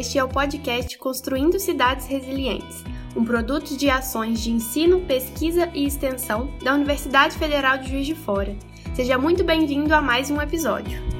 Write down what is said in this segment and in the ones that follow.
Este é o podcast Construindo Cidades Resilientes, um produto de ações de ensino, pesquisa e extensão da Universidade Federal de Juiz de Fora. Seja muito bem-vindo a mais um episódio.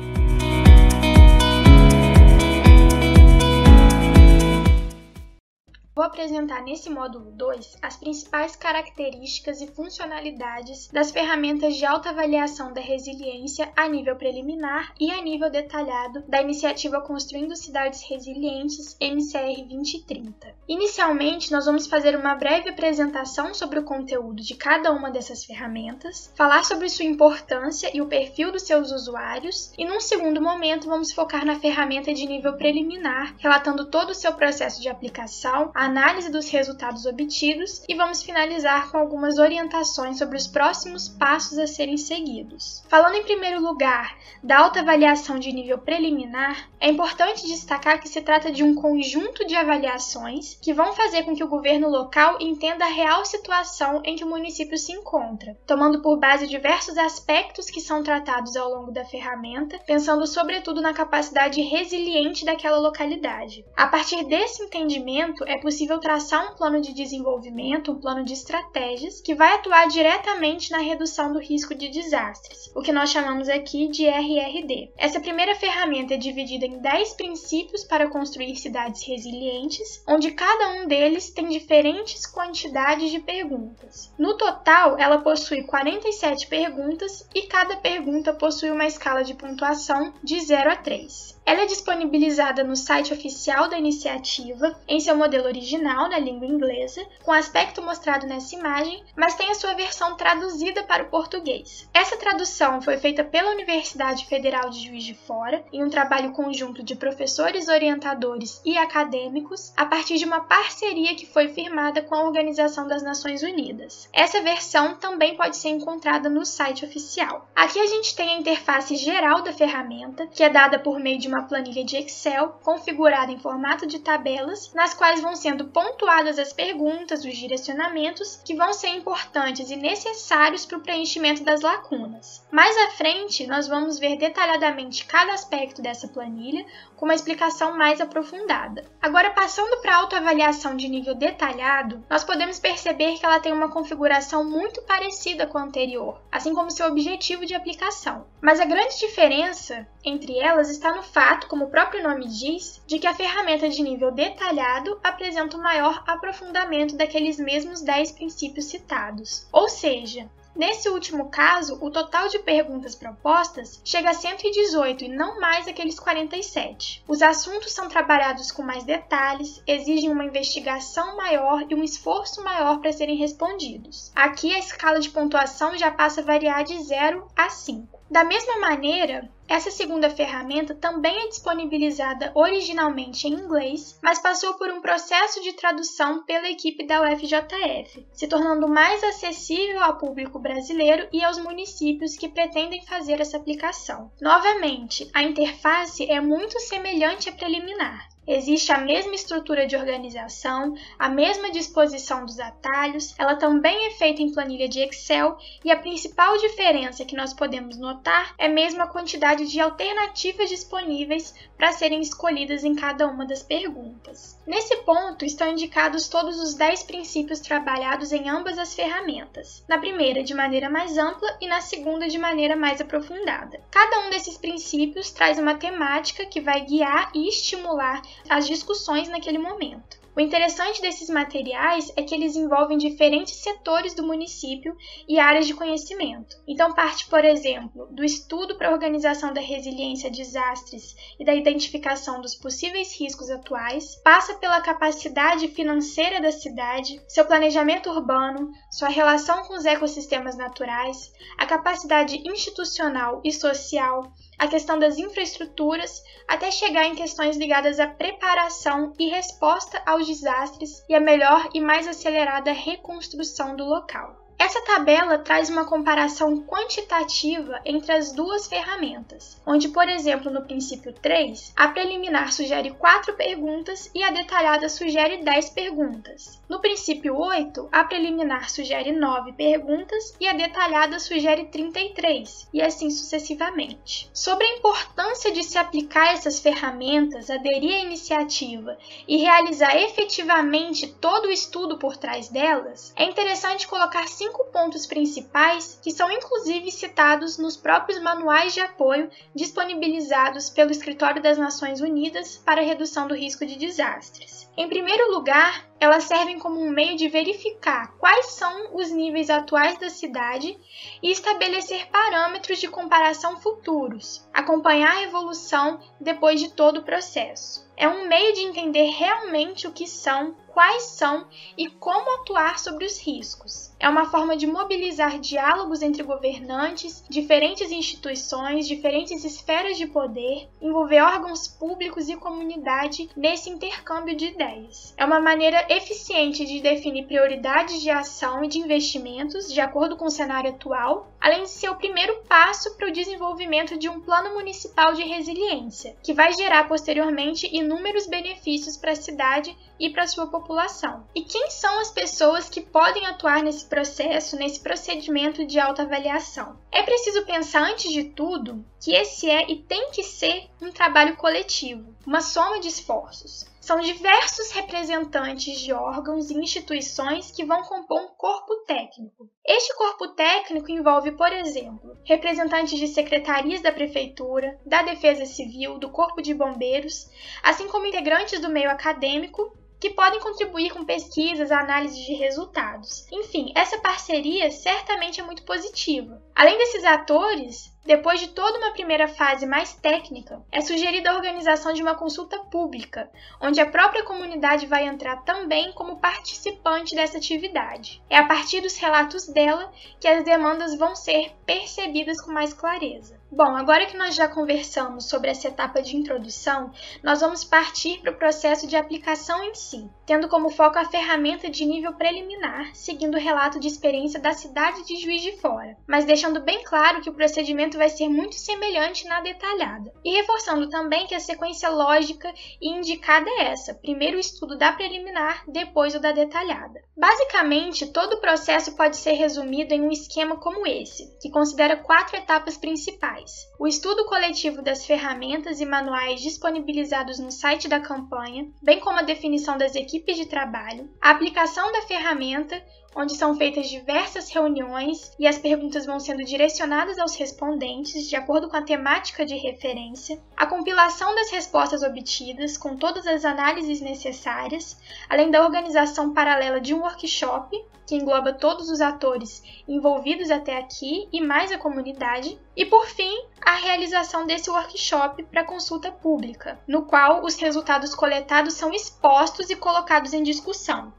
Vou apresentar nesse módulo 2 as principais características e funcionalidades das ferramentas de autoavaliação da resiliência a nível preliminar e a nível detalhado da iniciativa Construindo Cidades Resilientes MCR 2030. Inicialmente, nós vamos fazer uma breve apresentação sobre o conteúdo de cada uma dessas ferramentas, falar sobre sua importância e o perfil dos seus usuários, e num segundo momento vamos focar na ferramenta de nível preliminar, relatando todo o seu processo de aplicação, análise dos resultados obtidos e vamos finalizar com algumas orientações sobre os próximos passos a serem seguidos. Falando em primeiro lugar da autoavaliação de nível preliminar, é importante destacar que se trata de um conjunto de avaliações que vão fazer com que o governo local entenda a real situação em que o município se encontra, tomando por base diversos aspectos que são tratados ao longo da ferramenta, pensando sobretudo na capacidade resiliente daquela localidade. A partir desse entendimento, é possível possível traçar um plano de desenvolvimento, um plano de estratégias que vai atuar diretamente na redução do risco de desastres, o que nós chamamos aqui de RRD. Essa primeira ferramenta é dividida em 10 princípios para construir cidades resilientes, onde cada um deles tem diferentes quantidades de perguntas. No total, ela possui 47 perguntas e cada pergunta possui uma escala de pontuação de 0 a 3. Ela é disponibilizada no site oficial da iniciativa, em seu modelo original na língua inglesa, com aspecto mostrado nessa imagem, mas tem a sua versão traduzida para o português. Essa tradução foi feita pela Universidade Federal de Juiz de Fora, em um trabalho conjunto de professores, orientadores e acadêmicos, a partir de uma parceria que foi firmada com a Organização das Nações Unidas. Essa versão também pode ser encontrada no site oficial. Aqui a gente tem a interface geral da ferramenta, que é dada por meio de uma planilha de Excel configurada em formato de tabelas, nas quais vão sendo pontuadas as perguntas, os direcionamentos que vão ser importantes e necessários para o preenchimento das lacunas. Mais à frente, nós vamos ver detalhadamente cada aspecto dessa planilha com uma explicação mais aprofundada. Agora, passando para a autoavaliação de nível detalhado, nós podemos perceber que ela tem uma configuração muito parecida com a anterior, assim como seu objetivo de aplicação. Mas a grande diferença entre elas está no fato, como o próprio nome diz, de que a ferramenta de nível detalhado apresenta um maior aprofundamento daqueles mesmos 10 princípios citados. Ou seja, Nesse último caso, o total de perguntas propostas chega a 118 e não mais aqueles 47. Os assuntos são trabalhados com mais detalhes, exigem uma investigação maior e um esforço maior para serem respondidos. Aqui a escala de pontuação já passa a variar de 0 a 5. Da mesma maneira, essa segunda ferramenta também é disponibilizada originalmente em inglês, mas passou por um processo de tradução pela equipe da UFJF, se tornando mais acessível ao público brasileiro e aos municípios que pretendem fazer essa aplicação. Novamente, a interface é muito semelhante à preliminar. Existe a mesma estrutura de organização, a mesma disposição dos atalhos, ela também é feita em planilha de Excel e a principal diferença que nós podemos notar é mesmo a quantidade de alternativas disponíveis para serem escolhidas em cada uma das perguntas. Nesse ponto estão indicados todos os 10 princípios trabalhados em ambas as ferramentas, na primeira de maneira mais ampla e na segunda de maneira mais aprofundada. Cada um desses princípios traz uma temática que vai guiar e estimular as discussões naquele momento. O interessante desses materiais é que eles envolvem diferentes setores do município e áreas de conhecimento. Então, parte, por exemplo, do estudo para a organização da resiliência a desastres e da identificação dos possíveis riscos atuais, passa pela capacidade financeira da cidade, seu planejamento urbano, sua relação com os ecossistemas naturais, a capacidade institucional e social, a questão das infraestruturas, até chegar em questões ligadas à preparação e resposta aos desastres e a melhor e mais acelerada reconstrução do local. Essa tabela traz uma comparação quantitativa entre as duas ferramentas, onde, por exemplo, no princípio 3, a preliminar sugere 4 perguntas e a detalhada sugere 10 perguntas. No princípio 8, a preliminar sugere 9 perguntas e a detalhada sugere 33, e assim sucessivamente. Sobre a importância de se aplicar essas ferramentas, aderir à iniciativa e realizar efetivamente todo o estudo por trás delas, é interessante colocar cinco cinco pontos principais que são inclusive citados nos próprios manuais de apoio disponibilizados pelo Escritório das Nações Unidas para a redução do risco de desastres. Em primeiro lugar, elas servem como um meio de verificar quais são os níveis atuais da cidade e estabelecer parâmetros de comparação futuros, acompanhar a evolução depois de todo o processo. É um meio de entender realmente o que são, quais são e como atuar sobre os riscos. É uma forma de mobilizar diálogos entre governantes, diferentes instituições, diferentes esferas de poder, envolver órgãos públicos e comunidade nesse intercâmbio de ideias. É uma maneira eficiente de definir prioridades de ação e de investimentos de acordo com o cenário atual, além de ser o primeiro passo para o desenvolvimento de um plano municipal de resiliência, que vai gerar posteriormente inúmeros benefícios para a cidade e para sua população. E quem são as pessoas que podem atuar nesse processo, nesse procedimento de autoavaliação? É preciso pensar, antes de tudo, que esse é e tem que ser um trabalho coletivo, uma soma de esforços. São diversos representantes de órgãos e instituições que vão compor um corpo técnico. Este corpo técnico envolve, por exemplo, representantes de secretarias da Prefeitura, da Defesa Civil, do Corpo de Bombeiros, assim como integrantes do meio acadêmico que podem contribuir com pesquisas, análises de resultados. Enfim, essa parceria certamente é muito positiva. Além desses atores, depois de toda uma primeira fase mais técnica, é sugerida a organização de uma consulta pública, onde a própria comunidade vai entrar também como participante dessa atividade. É a partir dos relatos dela que as demandas vão ser percebidas com mais clareza. Bom, agora que nós já conversamos sobre essa etapa de introdução, nós vamos partir para o processo de aplicação em si, tendo como foco a ferramenta de nível preliminar, seguindo o relato de experiência da cidade de Juiz de Fora, mas deixando bem claro que o procedimento vai ser muito semelhante na detalhada, e reforçando também que a sequência lógica e indicada é essa: primeiro o estudo da preliminar, depois o da detalhada. Basicamente, todo o processo pode ser resumido em um esquema como esse, que considera quatro etapas principais o estudo coletivo das ferramentas e manuais disponibilizados no site da campanha, bem como a definição das equipes de trabalho, a aplicação da ferramenta, onde são feitas diversas reuniões e as perguntas vão sendo direcionadas aos respondentes de acordo com a temática de referência, a compilação das respostas obtidas com todas as análises necessárias, além da organização paralela de um workshop que engloba todos os atores envolvidos até aqui e mais a comunidade, e por fim, a realização desse workshop para consulta pública, no qual os resultados coletados são expostos e colocados em discussão.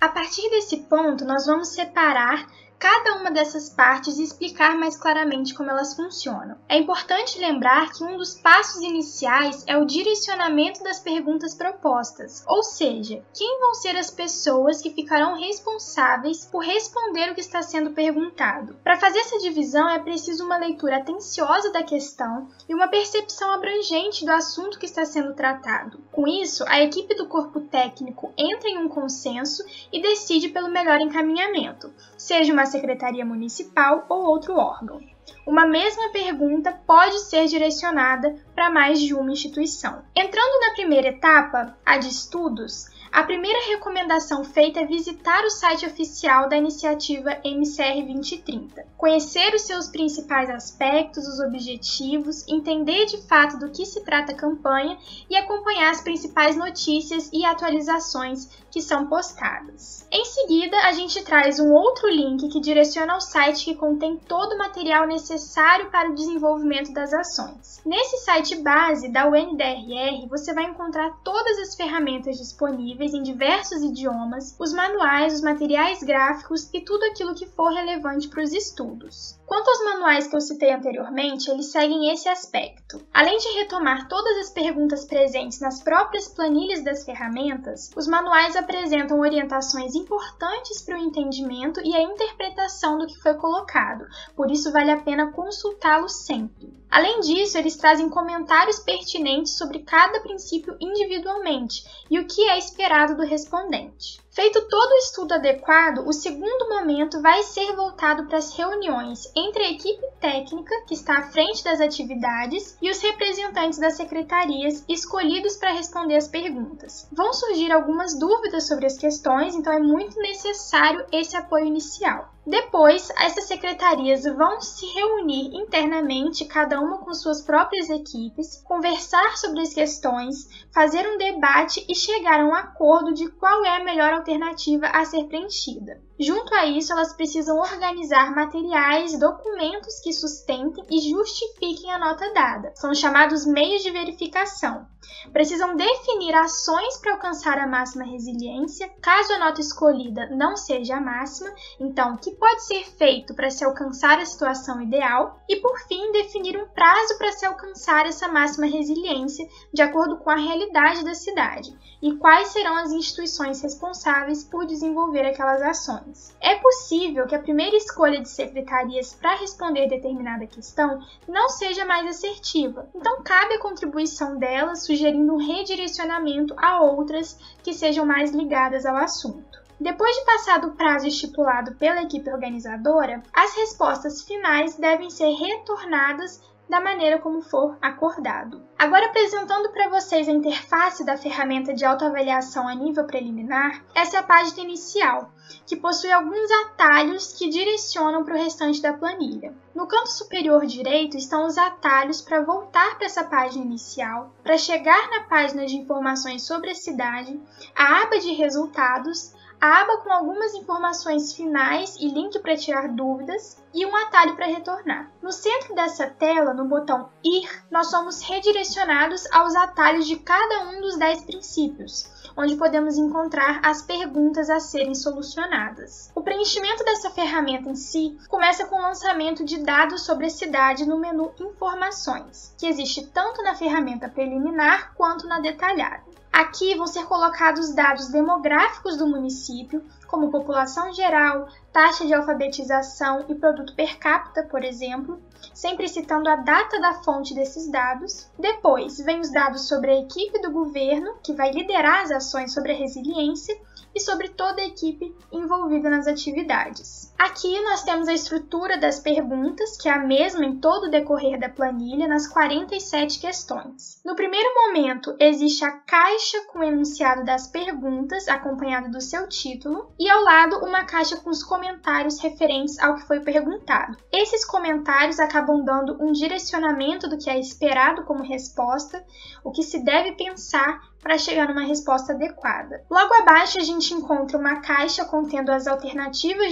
A partir desse ponto, nós vamos separar cada uma dessas partes e explicar mais claramente como elas funcionam. É importante lembrar que um dos passos iniciais é o direcionamento das perguntas propostas, ou seja, quem vão ser as pessoas que ficarão responsáveis por responder o que está sendo perguntado. Para fazer essa divisão é preciso uma leitura atenciosa da questão e uma percepção abrangente do assunto que está sendo tratado. Com isso, a equipe do corpo técnico entra em um consenso e decide pelo melhor encaminhamento, seja uma secretaria municipal ou outro órgão. Uma mesma pergunta pode ser direcionada para mais de uma instituição. Entrando na primeira etapa, a de estudos, a primeira recomendação feita é visitar o site oficial da iniciativa MCR 2030, conhecer os seus principais aspectos, os objetivos, entender de fato do que se trata a campanha e acompanhar as principais notícias e atualizações que são postadas. Em seguida, a gente traz um outro link que direciona ao site que contém todo o material necessário para o desenvolvimento das ações. Nesse site base da UNDRR, você vai encontrar todas as ferramentas disponíveis disponíveis em diversos idiomas, os manuais, os materiais gráficos e tudo aquilo que for relevante para os estudos. Quanto aos manuais que eu citei anteriormente, eles seguem esse aspecto. Além de retomar todas as perguntas presentes nas próprias planilhas das ferramentas, os manuais apresentam orientações importantes para o entendimento e a interpretação do que foi colocado, por isso vale a pena consultá-los sempre. Além disso, eles trazem comentários pertinentes sobre cada princípio individualmente e o que é esperado do respondente. Feito todo o estudo adequado, o segundo momento vai ser voltado para as reuniões entre a equipe técnica, que está à frente das atividades, e os representantes das secretarias escolhidos para responder as perguntas. Vão surgir algumas dúvidas sobre as questões, então é muito necessário esse apoio inicial. Depois, essas secretarias vão se reunir internamente, cada uma com suas próprias equipes, conversar sobre as questões, fazer um debate e chegar a um acordo de qual é a melhor alternativa a ser preenchida. Junto a isso, elas precisam organizar materiais documentos que sustentem e justifiquem a nota dada. São chamados meios de verificação. Precisam definir ações para alcançar a máxima resiliência, caso a nota escolhida não seja a máxima, então o que pode ser feito para se alcançar a situação ideal, e por fim, definir um prazo para se alcançar essa máxima resiliência de acordo com a realidade da cidade e quais serão as instituições responsáveis por desenvolver aquelas ações. É possível que a primeira escolha de secretarias para responder determinada questão não seja mais assertiva, então cabe a contribuição delas sugerindo um redirecionamento a outras que sejam mais ligadas ao assunto. Depois de passado o prazo estipulado pela equipe organizadora, as respostas finais devem ser retornadas da maneira como for acordado. Agora apresentando para vocês a interface da ferramenta de autoavaliação a nível preliminar, essa é a página inicial, que possui alguns atalhos que direcionam para o restante da planilha. No canto superior direito estão os atalhos para voltar para essa página inicial, para chegar na página de informações sobre a cidade, a aba de resultados a aba com algumas informações finais e link para tirar dúvidas e um atalho para retornar. No centro dessa tela, no botão Ir, nós somos redirecionados aos atalhos de cada um dos 10 princípios, onde podemos encontrar as perguntas a serem solucionadas. O preenchimento dessa ferramenta em si começa com o lançamento de dados sobre a cidade no menu Informações, que existe tanto na ferramenta preliminar quanto na detalhada. Aqui vão ser colocados dados demográficos do município, como população geral, taxa de alfabetização e produto per capita, por exemplo, sempre citando a data da fonte desses dados. Depois, vem os dados sobre a equipe do governo, que vai liderar as ações sobre a resiliência, e sobre toda a equipe envolvida nas atividades. Aqui nós temos a estrutura das perguntas, que é a mesma em todo o decorrer da planilha, nas 47 questões. No primeiro momento, existe a caixa com o enunciado das perguntas, acompanhado do seu título, e ao lado uma caixa com os comentários referentes ao que foi perguntado. Esses comentários acabam dando um direcionamento do que é esperado como resposta, o que se deve pensar para chegar numa resposta adequada. Logo abaixo, a gente encontra uma caixa contendo as alternativas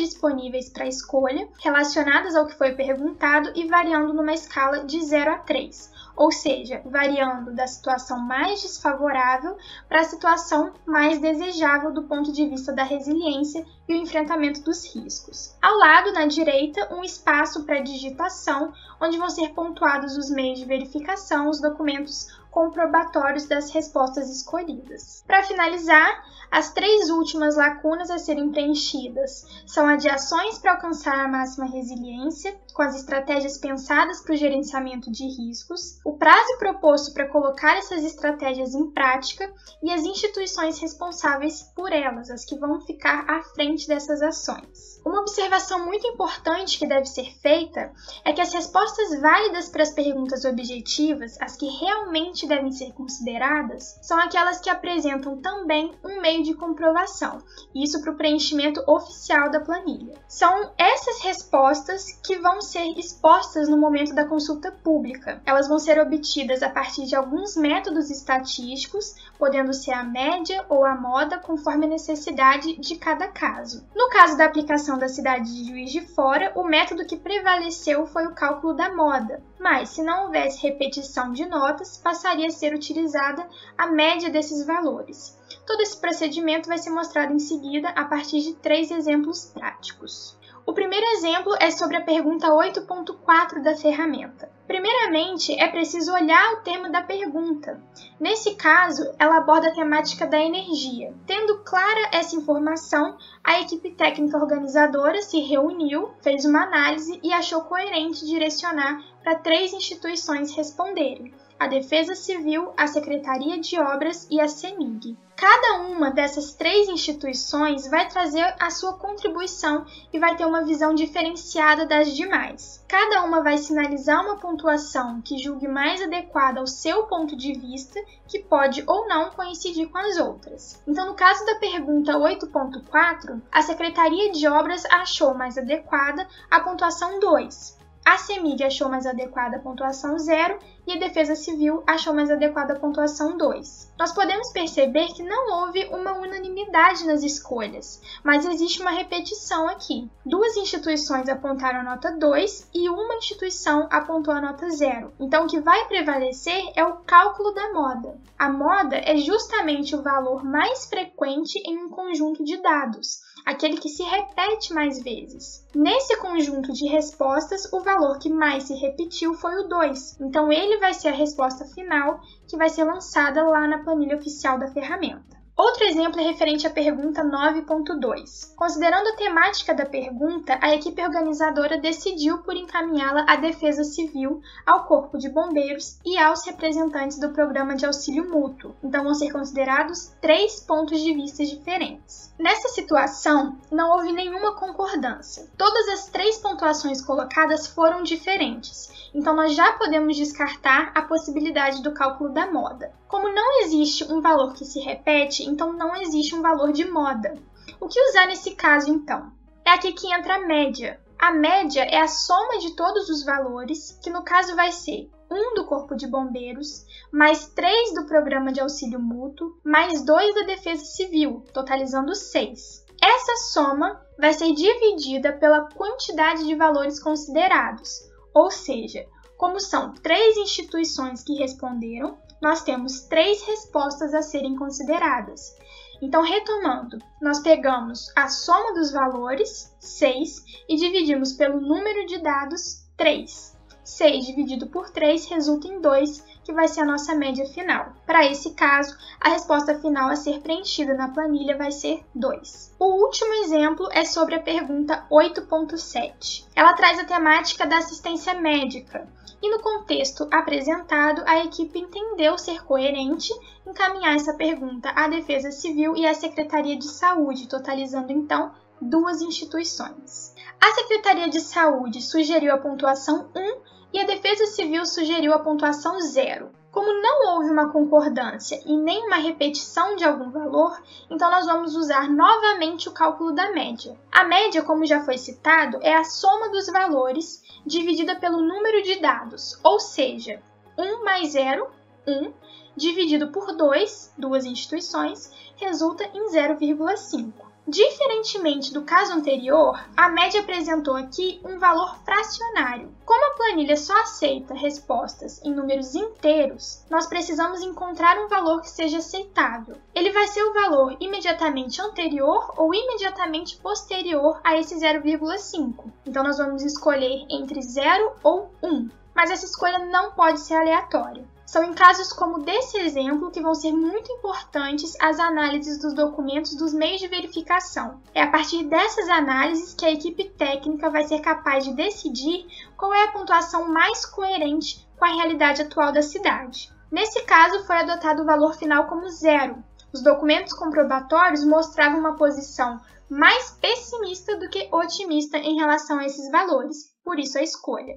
para escolha, relacionadas ao que foi perguntado e variando numa escala de 0 a 3 ou seja, variando da situação mais desfavorável para a situação mais desejável do ponto de vista da resiliência e o enfrentamento dos riscos. Ao lado, na direita, um espaço para digitação, onde vão ser pontuados os meios de verificação, os documentos comprobatórios das respostas escolhidas. Para finalizar, as três últimas lacunas a serem preenchidas são a de ações para alcançar a máxima resiliência, com as estratégias pensadas para o gerenciamento de riscos, o prazo proposto para colocar essas estratégias em prática e as instituições responsáveis por elas, as que vão ficar à frente dessas ações. Uma observação muito importante que deve ser feita é que as respostas válidas para as perguntas objetivas, as que realmente devem ser consideradas, são aquelas que apresentam também um meio de comprovação, isso para o preenchimento oficial da planilha. São essas respostas que vão ser expostas no momento da consulta pública. Elas vão ser obtidas a partir de alguns métodos estatísticos, podendo ser a média ou a moda, conforme a necessidade de cada caso. No caso da aplicação da cidade de Juiz de Fora, o método que prevaleceu foi o cálculo da moda, mas se não houvesse repetição de notas, passaria a ser utilizada a média desses valores. Todo esse procedimento vai ser mostrado em seguida a partir de três exemplos práticos. O primeiro exemplo é sobre a pergunta 8.4 da ferramenta. Primeiramente, é preciso olhar o tema da pergunta. Nesse caso, ela aborda a temática da energia. Tendo clara essa informação, a equipe técnica organizadora se reuniu, fez uma análise e achou coerente direcionar para três instituições responderem: a Defesa Civil, a Secretaria de Obras e a CEMIG. Cada uma dessas três instituições vai trazer a sua contribuição e vai ter uma visão diferenciada das demais. Cada uma vai sinalizar uma pontuação que julgue mais adequada ao seu ponto de vista, que pode ou não coincidir com as outras. Então, no caso da pergunta 8.4, a Secretaria de Obras achou mais adequada a pontuação 2, a CEMIG achou mais adequada a pontuação 0 e a Defesa Civil achou mais adequada a pontuação 2. Nós podemos perceber que não houve uma unanimidade nas escolhas, mas existe uma repetição aqui. Duas instituições apontaram a nota 2 e uma instituição apontou a nota 0. Então, o que vai prevalecer é o cálculo da moda. A moda é justamente o valor mais frequente em um conjunto de dados, aquele que se repete mais vezes. Nesse conjunto de respostas, o valor que mais se repetiu foi o 2. Então, ele vai ser a resposta final que vai ser lançada lá na planilha oficial da ferramenta. Outro exemplo é referente à pergunta 9.2. Considerando a temática da pergunta, a equipe organizadora decidiu por encaminhá-la à Defesa Civil, ao Corpo de Bombeiros e aos representantes do Programa de Auxílio Mútuo. Então vão ser considerados três pontos de vista diferentes. Nessa situação, não houve nenhuma concordância. Todas as três pontuações colocadas foram diferentes então nós já podemos descartar a possibilidade do cálculo da moda. Como não existe um valor que se repete, então não existe um valor de moda. O que usar nesse caso então? É aqui que entra a média. A média é a soma de todos os valores, que no caso vai ser 1 do Corpo de Bombeiros, mais 3 do Programa de Auxílio Mútuo, mais 2 da Defesa Civil, totalizando 6. Essa soma vai ser dividida pela quantidade de valores considerados, ou seja, como são três instituições que responderam, nós temos três respostas a serem consideradas. Então, retomando, nós pegamos a soma dos valores, 6, e dividimos pelo número de dados, 3. 6 dividido por 3 resulta em 2, que vai ser a nossa média final. Para esse caso, a resposta final a ser preenchida na planilha vai ser 2. O último exemplo é sobre a pergunta 8.7. Ela traz a temática da assistência médica. E no contexto apresentado, a equipe entendeu ser coerente encaminhar essa pergunta à Defesa Civil e à Secretaria de Saúde, totalizando então duas instituições. A Secretaria de Saúde sugeriu a pontuação 1 e a Defesa Civil sugeriu a pontuação zero. Como não houve uma concordância e nem uma repetição de algum valor, então nós vamos usar novamente o cálculo da média. A média, como já foi citado, é a soma dos valores dividida pelo número de dados, ou seja, 1 mais 0, 1, dividido por 2, duas instituições, resulta em 0,5. Diferentemente do caso anterior, a média apresentou aqui um valor fracionário. Como a planilha só aceita respostas em números inteiros, nós precisamos encontrar um valor que seja aceitável. Ele vai ser o valor imediatamente anterior ou imediatamente posterior a esse 0,5. Então nós vamos escolher entre 0 ou 1. Mas essa escolha não pode ser aleatória. São em casos como desse exemplo que vão ser muito importantes as análises dos documentos dos meios de verificação. É a partir dessas análises que a equipe técnica vai ser capaz de decidir qual é a pontuação mais coerente com a realidade atual da cidade. Nesse caso, foi adotado o valor final como zero. Os documentos comprobatórios mostravam uma posição mais pessimista do que otimista em relação a esses valores, por isso a escolha.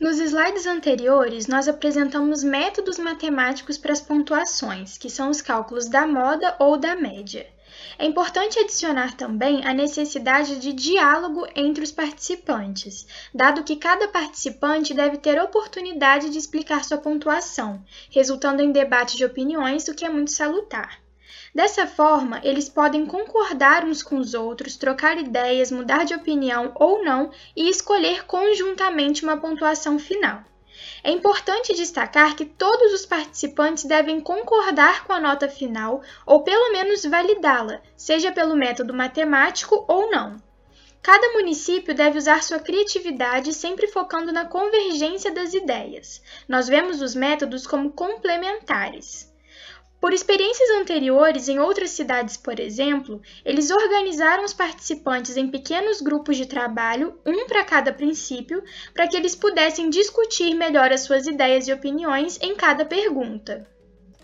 Nos slides anteriores, nós apresentamos métodos matemáticos para as pontuações, que são os cálculos da moda ou da média. É importante adicionar também a necessidade de diálogo entre os participantes, dado que cada participante deve ter oportunidade de explicar sua pontuação, resultando em debate de opiniões, o que é muito salutar. Dessa forma, eles podem concordar uns com os outros, trocar ideias, mudar de opinião ou não e escolher conjuntamente uma pontuação final. É importante destacar que todos os participantes devem concordar com a nota final ou pelo menos validá-la, seja pelo método matemático ou não. Cada município deve usar sua criatividade sempre focando na convergência das ideias. Nós vemos os métodos como complementares. Por experiências anteriores em outras cidades, por exemplo, eles organizaram os participantes em pequenos grupos de trabalho, um para cada princípio, para que eles pudessem discutir melhor as suas ideias e opiniões em cada pergunta.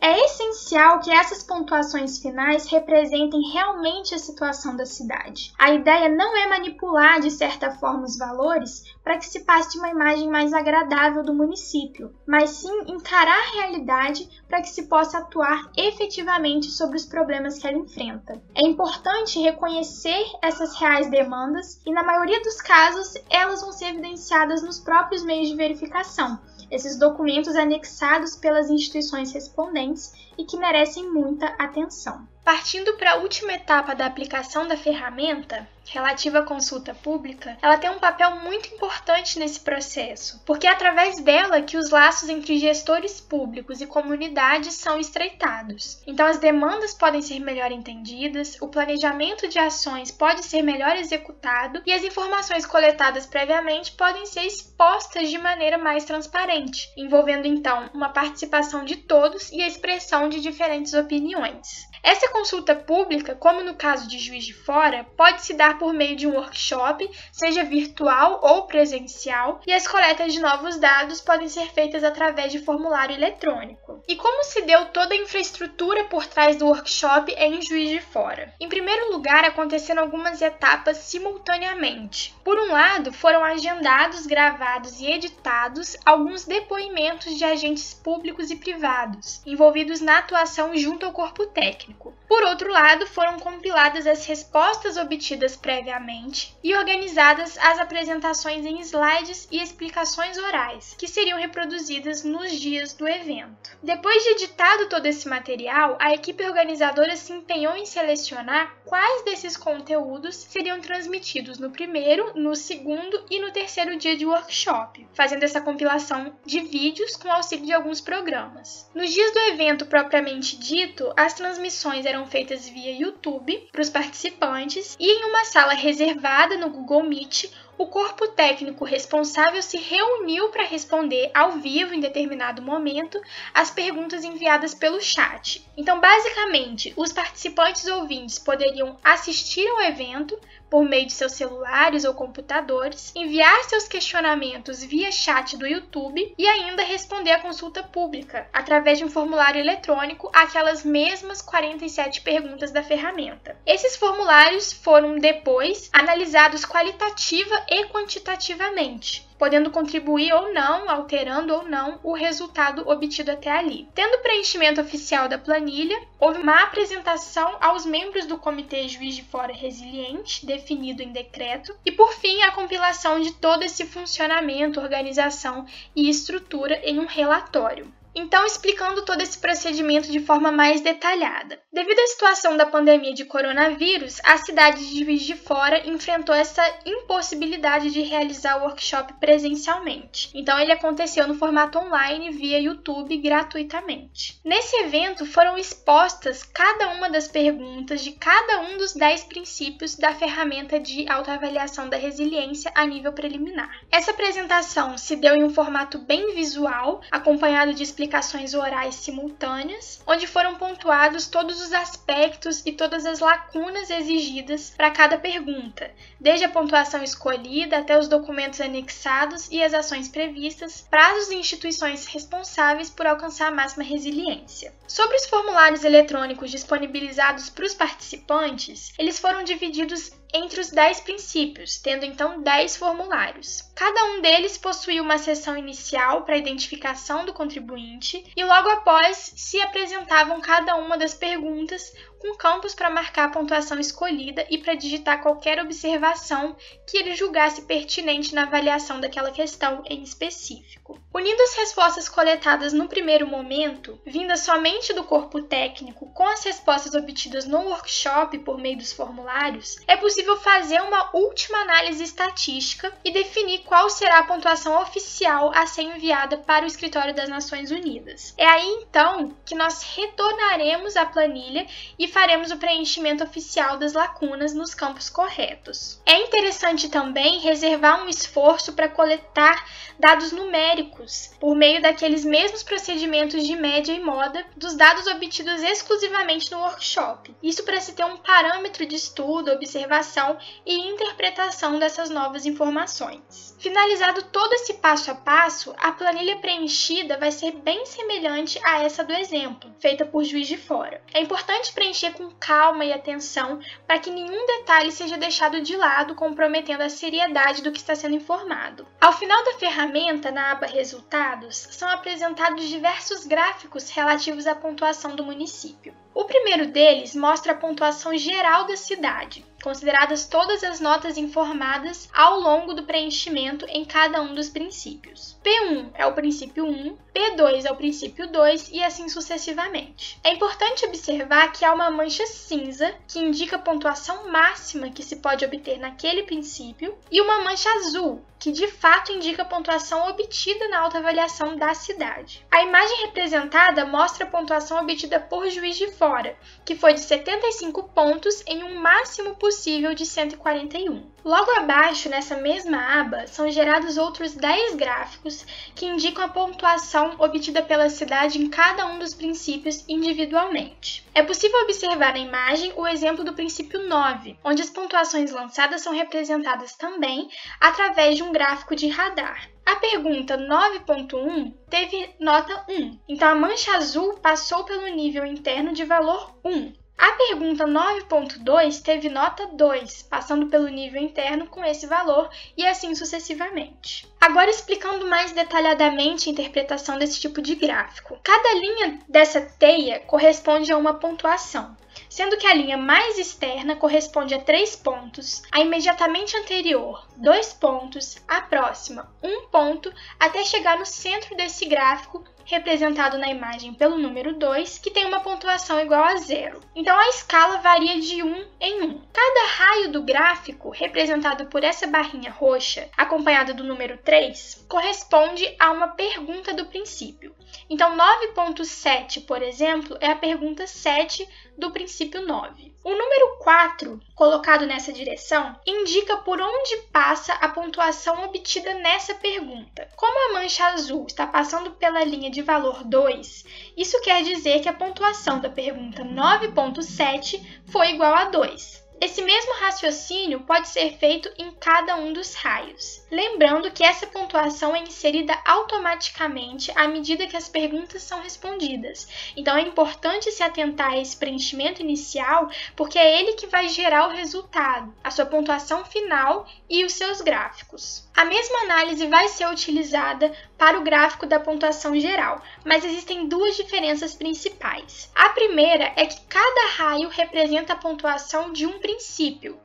É essencial que essas pontuações finais representem realmente a situação da cidade. A ideia não é manipular de certa forma os valores para que se passe uma imagem mais agradável do município, mas sim encarar a realidade para que se possa atuar efetivamente sobre os problemas que ela enfrenta. É importante reconhecer essas reais demandas e, na maioria dos casos, elas vão ser evidenciadas nos próprios meios de verificação esses documentos anexados pelas instituições respondentes e que merecem muita atenção. Partindo para a última etapa da aplicação da ferramenta, relativa à consulta pública, ela tem um papel muito importante nesse processo, porque é através dela que os laços entre gestores públicos e comunidades são estreitados. Então, as demandas podem ser melhor entendidas, o planejamento de ações pode ser melhor executado e as informações coletadas previamente podem ser expostas de maneira mais transparente, envolvendo então uma participação de todos e a expressão de diferentes opiniões. Essa consulta pública, como no caso de Juiz de Fora, pode se dar por meio de um workshop, seja virtual ou presencial, e as coletas de novos dados podem ser feitas através de formulário eletrônico. E como se deu toda a infraestrutura por trás do workshop em Juiz de Fora? Em primeiro lugar, aconteceram algumas etapas simultaneamente. Por um lado, foram agendados, gravados e editados alguns depoimentos de agentes públicos e privados envolvidos na atuação junto ao corpo técnico. Por outro lado, foram compiladas as respostas obtidas previamente e organizadas as apresentações em slides e explicações orais, que seriam reproduzidas nos dias do evento. Depois de editado todo esse material, a equipe organizadora se empenhou em selecionar quais desses conteúdos seriam transmitidos no primeiro, no segundo e no terceiro dia de workshop, fazendo essa compilação de vídeos com auxílio de alguns programas. Nos dias do evento propriamente dito, as transmissões eram feitas via YouTube para os participantes e em uma sala reservada no Google Meet, o corpo técnico responsável se reuniu para responder ao vivo em determinado momento as perguntas enviadas pelo chat. Então, basicamente, os participantes ouvintes poderiam assistir ao evento por meio de seus celulares ou computadores, enviar seus questionamentos via chat do YouTube e ainda responder à consulta pública através de um formulário eletrônico aquelas mesmas 47 perguntas da ferramenta. Esses formulários foram depois analisados qualitativa e quantitativamente podendo contribuir ou não, alterando ou não o resultado obtido até ali. Tendo o preenchimento oficial da planilha, houve uma apresentação aos membros do Comitê Juiz de Fora Resiliente, definido em decreto, e por fim a compilação de todo esse funcionamento, organização e estrutura em um relatório. Então, explicando todo esse procedimento de forma mais detalhada. Devido à situação da pandemia de coronavírus, a cidade de Juiz de Fora enfrentou essa impossibilidade de realizar o workshop presencialmente. Então, ele aconteceu no formato online via YouTube gratuitamente. Nesse evento foram expostas cada uma das perguntas de cada um dos 10 princípios da ferramenta de autoavaliação da resiliência a nível preliminar. Essa apresentação se deu em um formato bem visual, acompanhado de explicações explicações orais simultâneas, onde foram pontuados todos os aspectos e todas as lacunas exigidas para cada pergunta, desde a pontuação escolhida até os documentos anexados e as ações previstas, prazos e instituições responsáveis por alcançar a máxima resiliência. Sobre os formulários eletrônicos disponibilizados para os participantes, eles foram divididos entre os 10 princípios, tendo então 10 formulários. Cada um deles possui uma seção inicial para identificação do contribuinte e logo após se apresentavam cada uma das perguntas com campos para marcar a pontuação escolhida e para digitar qualquer observação que ele julgasse pertinente na avaliação daquela questão em específico. Unindo as respostas coletadas no primeiro momento, vindas somente do corpo técnico, com as respostas obtidas no workshop por meio dos formulários, é possível fazer uma última análise estatística e definir qual será a pontuação oficial a ser enviada para o Escritório das Nações Unidas. É aí então que nós retornaremos à planilha e faremos o preenchimento oficial das lacunas nos campos corretos. É interessante também reservar um esforço para coletar dados numéricos por meio daqueles mesmos procedimentos de média e moda dos dados obtidos exclusivamente no workshop. Isso para se ter um parâmetro de estudo, observação e interpretação dessas novas informações. Finalizado todo esse passo a passo, a planilha preenchida vai ser bem semelhante a essa do exemplo, feita por Juiz de Fora. É importante preencher com calma e atenção para que nenhum detalhe seja deixado de lado, comprometendo a seriedade do que está sendo informado. Ao final da ferramenta, na aba Resultados, são apresentados diversos gráficos relativos à pontuação do município. O primeiro deles mostra a pontuação geral da cidade, consideradas todas as notas informadas ao longo do preenchimento em cada um dos princípios. P1 é o princípio 1, P2 é o princípio 2 e assim sucessivamente. É importante observar que há uma mancha cinza, que indica a pontuação máxima que se pode obter naquele princípio, e uma mancha azul, que de fato indica a pontuação obtida na autoavaliação da cidade. A imagem representada mostra a pontuação obtida por juiz de fora, que foi de 75 pontos em um máximo possível de 141. Logo abaixo, nessa mesma aba, são gerados outros 10 gráficos que indicam a pontuação obtida pela cidade em cada um dos princípios individualmente. É possível observar na imagem o exemplo do princípio 9, onde as pontuações lançadas são representadas também através de um gráfico de radar. A pergunta 9.1 teve nota 1, então a mancha azul passou pelo nível interno de valor 1. A pergunta 9.2 teve nota 2, passando pelo nível interno com esse valor e assim sucessivamente. Agora explicando mais detalhadamente a interpretação desse tipo de gráfico. Cada linha dessa teia corresponde a uma pontuação sendo que a linha mais externa corresponde a 3 pontos, a imediatamente anterior 2 pontos, a próxima 1 ponto, até chegar no centro desse gráfico representado na imagem pelo número 2, que tem uma pontuação igual a zero. Então a escala varia de 1 em 1. Cada raio do gráfico, representado por essa barrinha roxa, acompanhada do número 3, corresponde a uma pergunta do princípio. Então 9.7, por exemplo, é a pergunta 7 do princípio 9. O número 4, colocado nessa direção, indica por onde passa a pontuação obtida nessa pergunta. Como a mancha azul está passando pela linha de valor 2, isso quer dizer que a pontuação da pergunta 9.7 foi igual a 2. Esse mesmo raciocínio pode ser feito em cada um dos raios. Lembrando que essa pontuação é inserida automaticamente à medida que as perguntas são respondidas. Então é importante se atentar a esse preenchimento inicial, porque é ele que vai gerar o resultado, a sua pontuação final e os seus gráficos. A mesma análise vai ser utilizada para o gráfico da pontuação geral, mas existem duas diferenças principais. A primeira é que cada raio representa a pontuação de um princípio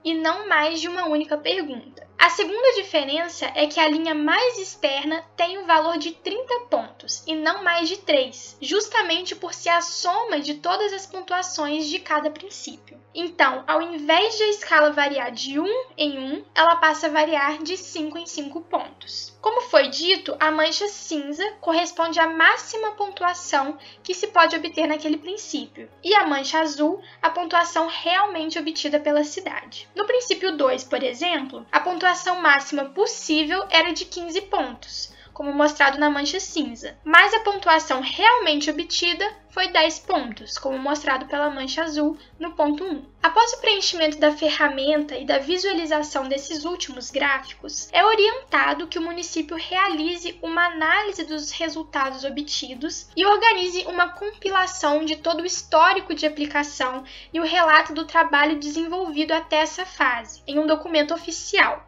e não mais de uma única pergunta. A segunda diferença é que a linha mais externa tem um valor de 30 pontos e não mais de 3, justamente por ser a soma de todas as pontuações de cada princípio. Então, ao invés de a escala variar de 1 em 1, ela passa a variar de 5 em 5 pontos. Como foi dito, a mancha cinza corresponde à máxima pontuação que se pode obter naquele princípio, e a mancha azul, a pontuação realmente obtida pela cidade. No princípio 2, por exemplo, a pontuação máxima possível era de 15 pontos, como mostrado na mancha cinza, mas a pontuação realmente obtida foi 10 pontos, como mostrado pela mancha azul no ponto 1. Após o preenchimento da ferramenta e da visualização desses últimos gráficos, é orientado que o município realize uma análise dos resultados obtidos e organize uma compilação de todo o histórico de aplicação e o relato do trabalho desenvolvido até essa fase, em um documento oficial,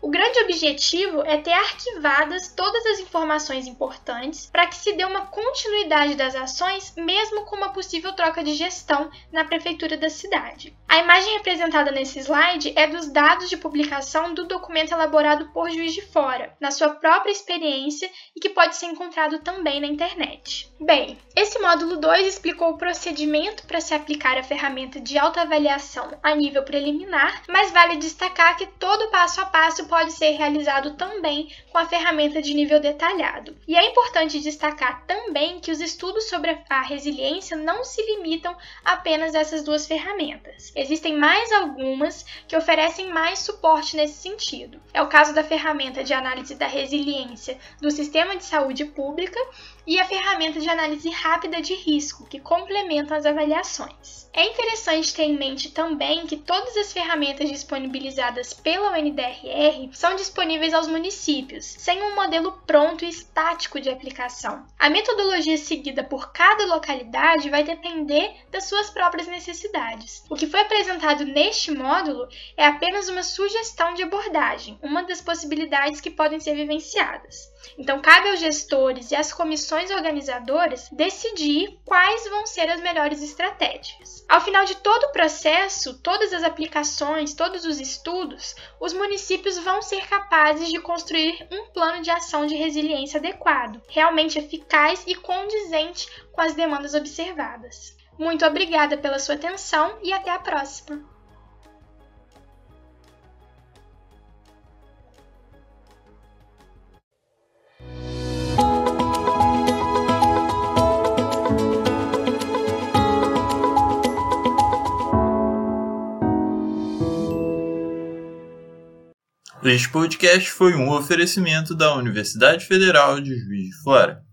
O grande objetivo é ter arquivadas todas as informações importantes para que se dê uma continuidade das ações, mesmo com uma possível troca de gestão na prefeitura da cidade. A imagem representada nesse slide é dos dados de publicação do documento elaborado por Juiz de Fora, na sua própria experiência e que pode ser encontrado também na internet. Bem, esse módulo 2 explicou o procedimento para se aplicar a ferramenta de autoavaliação a nível preliminar, mas vale destacar que todo passo a passo pode ser realizado também com a ferramenta de nível detalhado. E é importante destacar também que os estudos sobre a resiliência não se limitam apenas a essas duas ferramentas. Existem mais algumas que oferecem mais suporte nesse sentido. É o caso da ferramenta de análise da resiliência do sistema de saúde pública e a ferramenta de análise rápida de risco, que complementam as avaliações. É interessante ter em mente também que todas as ferramentas disponibilizadas pela UNDRR são disponíveis aos municípios, sem um modelo pronto e estático de aplicação. A metodologia seguida por cada localidade vai depender das suas próprias necessidades. O que foi apresentado neste módulo é apenas uma sugestão de abordagem, uma das possibilidades que podem ser vivenciadas. Então, cabe aos gestores e às comissões organizadoras decidir quais vão ser as melhores estratégias. Ao final de todo o processo, todas as aplicações, todos os estudos, os municípios vão ser capazes de construir um plano de ação de resiliência adequado, realmente eficaz e condizente com as demandas observadas. Muito obrigada pela sua atenção e até a próxima! Este podcast foi um oferecimento da Universidade Federal de Juiz de Fora.